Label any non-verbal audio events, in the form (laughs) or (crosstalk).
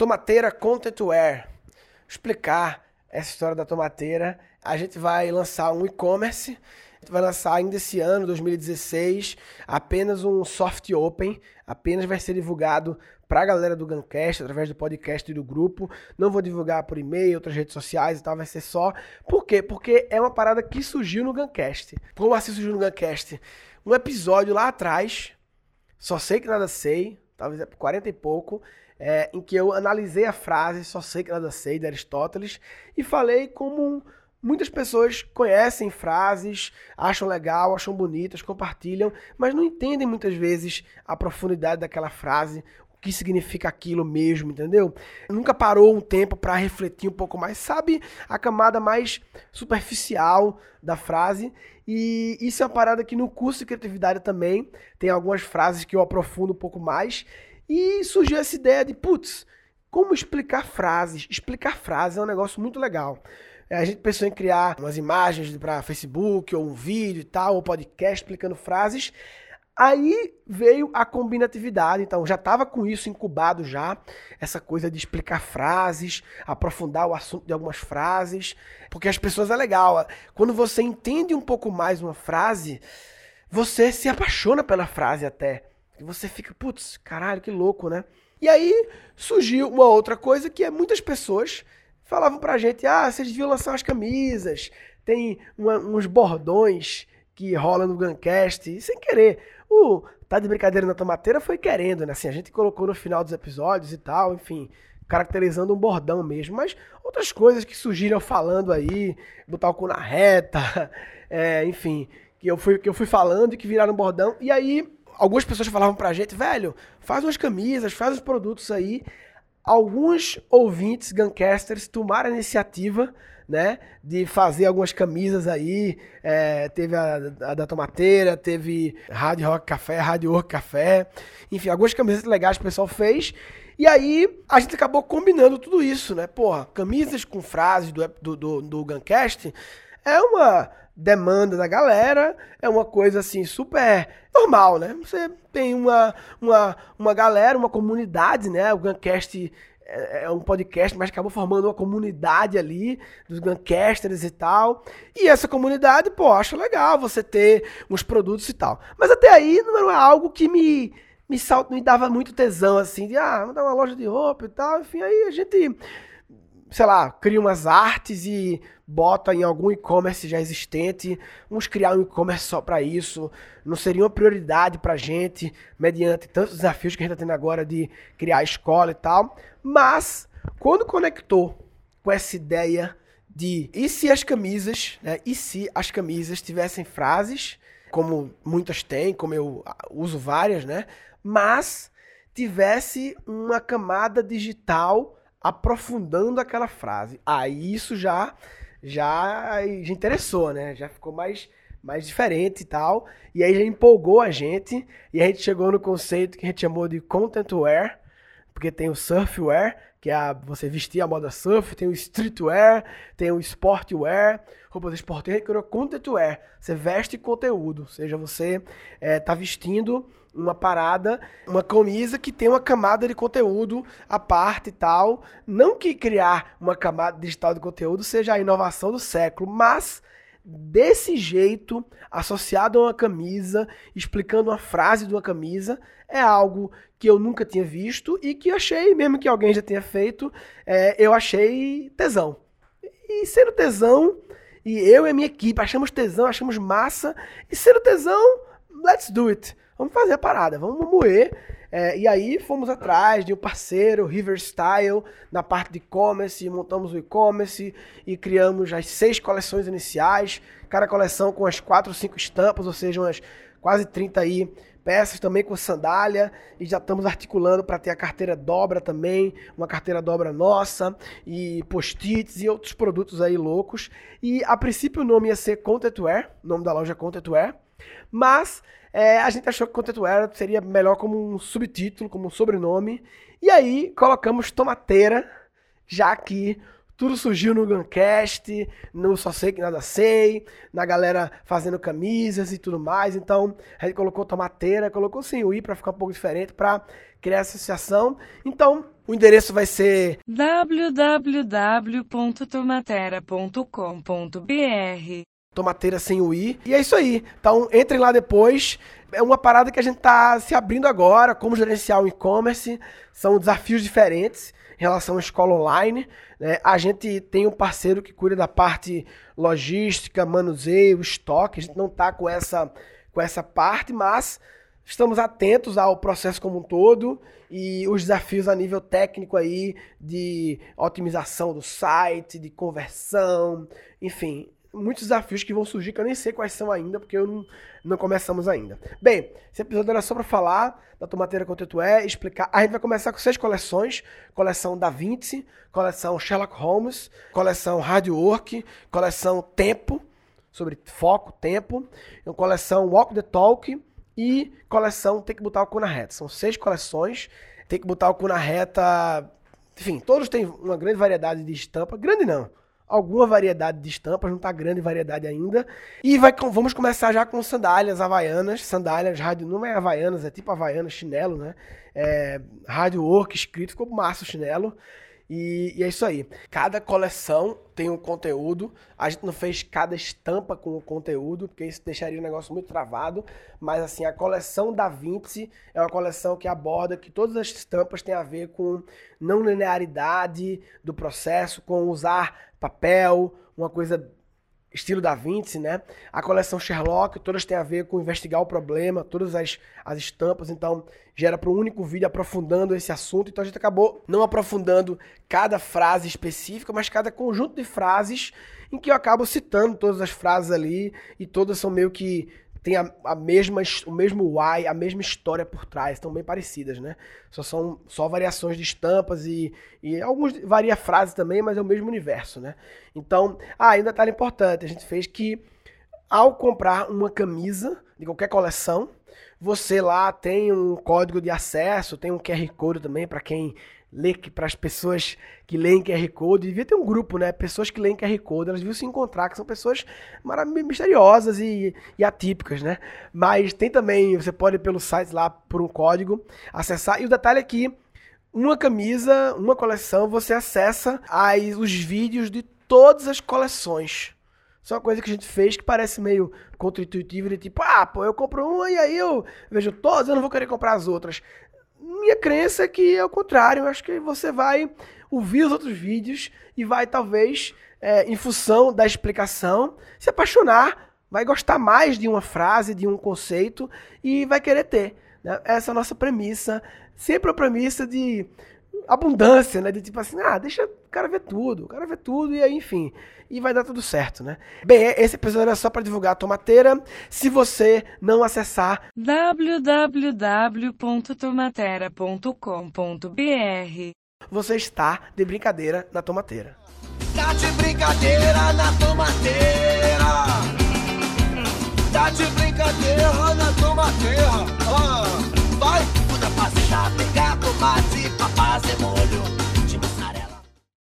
Tomateira Content Wear. Explicar essa história da tomateira. A gente vai lançar um e-commerce. Vai lançar ainda esse ano, 2016, apenas um soft open. Apenas vai ser divulgado para a galera do Guncast, através do podcast e do grupo. Não vou divulgar por e-mail, outras redes sociais e tal, vai ser só. Por quê? Porque é uma parada que surgiu no Guncast. Como assim surgiu no Guncast? Um episódio lá atrás, só sei que nada sei, talvez é 40 e pouco, é, em que eu analisei a frase Só sei que nada sei, de Aristóteles, e falei como muitas pessoas conhecem frases, acham legal, acham bonitas, compartilham, mas não entendem muitas vezes a profundidade daquela frase, que significa aquilo mesmo, entendeu? Nunca parou um tempo para refletir um pouco mais, sabe a camada mais superficial da frase. E isso é uma parada que no curso de criatividade também tem algumas frases que eu aprofundo um pouco mais. E surgiu essa ideia de, putz, como explicar frases? Explicar frases é um negócio muito legal. É, a gente pensou em criar umas imagens para Facebook, ou um vídeo e tal, ou podcast explicando frases. Aí veio a combinatividade, então já estava com isso incubado já, essa coisa de explicar frases, aprofundar o assunto de algumas frases, porque as pessoas é legal. Quando você entende um pouco mais uma frase, você se apaixona pela frase até. E você fica, putz, caralho, que louco, né? E aí surgiu uma outra coisa que é muitas pessoas falavam pra gente, ah, vocês deviam lançar umas camisas, tem uma, uns bordões que rola no Guncast, sem querer. O Tá de Brincadeira na Tomateira foi querendo, né? Assim, a gente colocou no final dos episódios e tal, enfim, caracterizando um bordão mesmo. Mas outras coisas que surgiram falando aí, botar o cu na reta, (laughs) é, enfim, que eu, fui, que eu fui falando e que viraram bordão. E aí, algumas pessoas falavam pra gente, velho, faz umas camisas, faz os produtos aí. Alguns ouvintes, Guncasters, tomaram a iniciativa né? De fazer algumas camisas aí. É, teve a, a, da Tomateira, teve Rádio Rock Café, Rádio Rock Café. Enfim, algumas camisas legais que o pessoal fez. E aí a gente acabou combinando tudo isso, né? Porra, camisas com frases do, do, do, do Guncast é uma demanda da galera, é uma coisa assim super normal, né? Você tem uma, uma, uma galera, uma comunidade, né? O Guncast é, é um podcast, mas acabou formando uma comunidade ali dos Guncasters e tal. E essa comunidade, pô, acho legal você ter uns produtos e tal. Mas até aí não é algo que me me, salt, me dava muito tesão, assim, de, ah, vamos dar uma loja de roupa e tal. Enfim, aí a gente, sei lá, cria umas artes e bota em algum e-commerce já existente. Vamos criar um e-commerce só para isso. Não seria uma prioridade pra gente, mediante tantos desafios que a gente está tendo agora de criar escola e tal. Mas, quando conectou com essa ideia de e se as camisas, né? E se as camisas tivessem frases, como muitas têm, como eu uso várias, né? Mas tivesse uma camada digital aprofundando aquela frase. Aí isso já já, já interessou, né? Já ficou mais mais diferente e tal. E aí já empolgou a gente e a gente chegou no conceito que a gente chamou de content wear, porque tem o surfwear, que é a, você vestir a moda surf, tem o streetwear, tem o sportwear, roupas esportivas, contentwear. Você veste conteúdo, ou seja, você está é, vestindo uma parada, uma camisa que tem uma camada de conteúdo à parte e tal. Não que criar uma camada digital de conteúdo seja a inovação do século, mas desse jeito, associado a uma camisa, explicando uma frase de uma camisa, é algo que eu nunca tinha visto e que achei, mesmo que alguém já tenha feito, é, eu achei tesão. E sendo tesão, e eu e a minha equipe achamos tesão, achamos massa, e sendo tesão, let's do it. Vamos fazer a parada, vamos moer. É, e aí fomos atrás de um parceiro, River Style, na parte de e-commerce, montamos o e-commerce e criamos as seis coleções iniciais, cada coleção com as quatro, cinco estampas, ou seja, umas quase 30 aí peças também com sandália. E já estamos articulando para ter a carteira dobra também, uma carteira dobra nossa e post-its e outros produtos aí loucos. E a princípio o nome ia ser Contentware, o nome da loja é Contentware, mas é, a gente achou que Contentware seria melhor como um subtítulo, como um sobrenome. E aí colocamos Tomateira, já que tudo surgiu no Guncast, no Só Sei Que Nada Sei, na galera fazendo camisas e tudo mais. Então a gente colocou Tomateira, colocou sim o I para ficar um pouco diferente, para criar associação. Então O endereço vai ser www.tomatera.com.br Tomateira sem o i. E é isso aí. Então, entrem lá depois. É uma parada que a gente tá se abrindo agora, como gerenciar o e-commerce. São desafios diferentes em relação à escola online. Né? A gente tem um parceiro que cuida da parte logística, manuseio, estoque. A gente não tá com essa, com essa parte, mas estamos atentos ao processo como um todo e os desafios a nível técnico aí de otimização do site, de conversão, enfim, muitos desafios que vão surgir que eu nem sei quais são ainda, porque eu não, não começamos ainda. Bem, esse episódio era só para falar da tomateira conteúdo é, explicar. A gente vai começar com seis coleções: coleção Da Vinci, coleção Sherlock Holmes, coleção Hard Work, coleção Tempo, sobre foco, tempo, coleção Walk the Talk e coleção Tem que botar o cu na reta. São seis coleções. Tem que botar o cu na reta. Enfim, todos têm uma grande variedade de estampa. Grande não alguma variedade de estampas, não está grande variedade ainda. E vai, vamos começar já com sandálias havaianas, sandálias rádio, não é havaianas, é tipo havaianas, chinelo, né? É, rádio work escrito, ficou massa o chinelo. E, e, é isso aí. Cada coleção tem um conteúdo. A gente não fez cada estampa com o conteúdo, porque isso deixaria o negócio muito travado. Mas assim, a coleção da Vinci é uma coleção que aborda que todas as estampas têm a ver com não linearidade do processo, com usar papel, uma coisa estilo da Vinci, né? A coleção Sherlock, todas têm a ver com investigar o problema, todas as, as estampas, então gera para um único vídeo aprofundando esse assunto. Então a gente acabou não aprofundando cada frase específica, mas cada conjunto de frases em que eu acabo citando todas as frases ali e todas são meio que tem a, a, mesma, o mesmo why, a mesma história por trás, estão bem parecidas, né? Só são só variações de estampas e, e alguns varia frases também, mas é o mesmo universo, né? Então, ah, ainda detalhe importante, a gente fez que ao comprar uma camisa de qualquer coleção, você lá tem um código de acesso, tem um QR Code também para quem ler para as pessoas que leem QR Code, devia ter um grupo, né? Pessoas que leem QR Code, elas deviam se encontrar, que são pessoas misteriosas e, e, atípicas, né? Mas tem também, você pode ir pelo site lá por um código acessar. E o detalhe é que uma camisa, uma coleção, você acessa as, os vídeos de todas as coleções. Isso é uma coisa que a gente fez que parece meio contra-intuitivo, de tipo, ah, pô, eu compro uma e aí eu vejo todas, eu não vou querer comprar as outras minha crença é que é o contrário. Eu acho que você vai ouvir os outros vídeos e vai, talvez, é, em função da explicação, se apaixonar, vai gostar mais de uma frase, de um conceito e vai querer ter. Né? Essa é a nossa premissa. Sempre a premissa de abundância, né? De tipo assim, ah, deixa o cara ver tudo, o cara vê tudo e aí, enfim, e vai dar tudo certo, né? Bem, esse episódio era só para divulgar a tomateira. Se você não acessar www.tomatera.com.br, você está de brincadeira na tomateira. Tá de brincadeira na tomateira. Tá de brincadeira na tomateira. Ah, fazer tapicado, tá mas e pra fazer molho?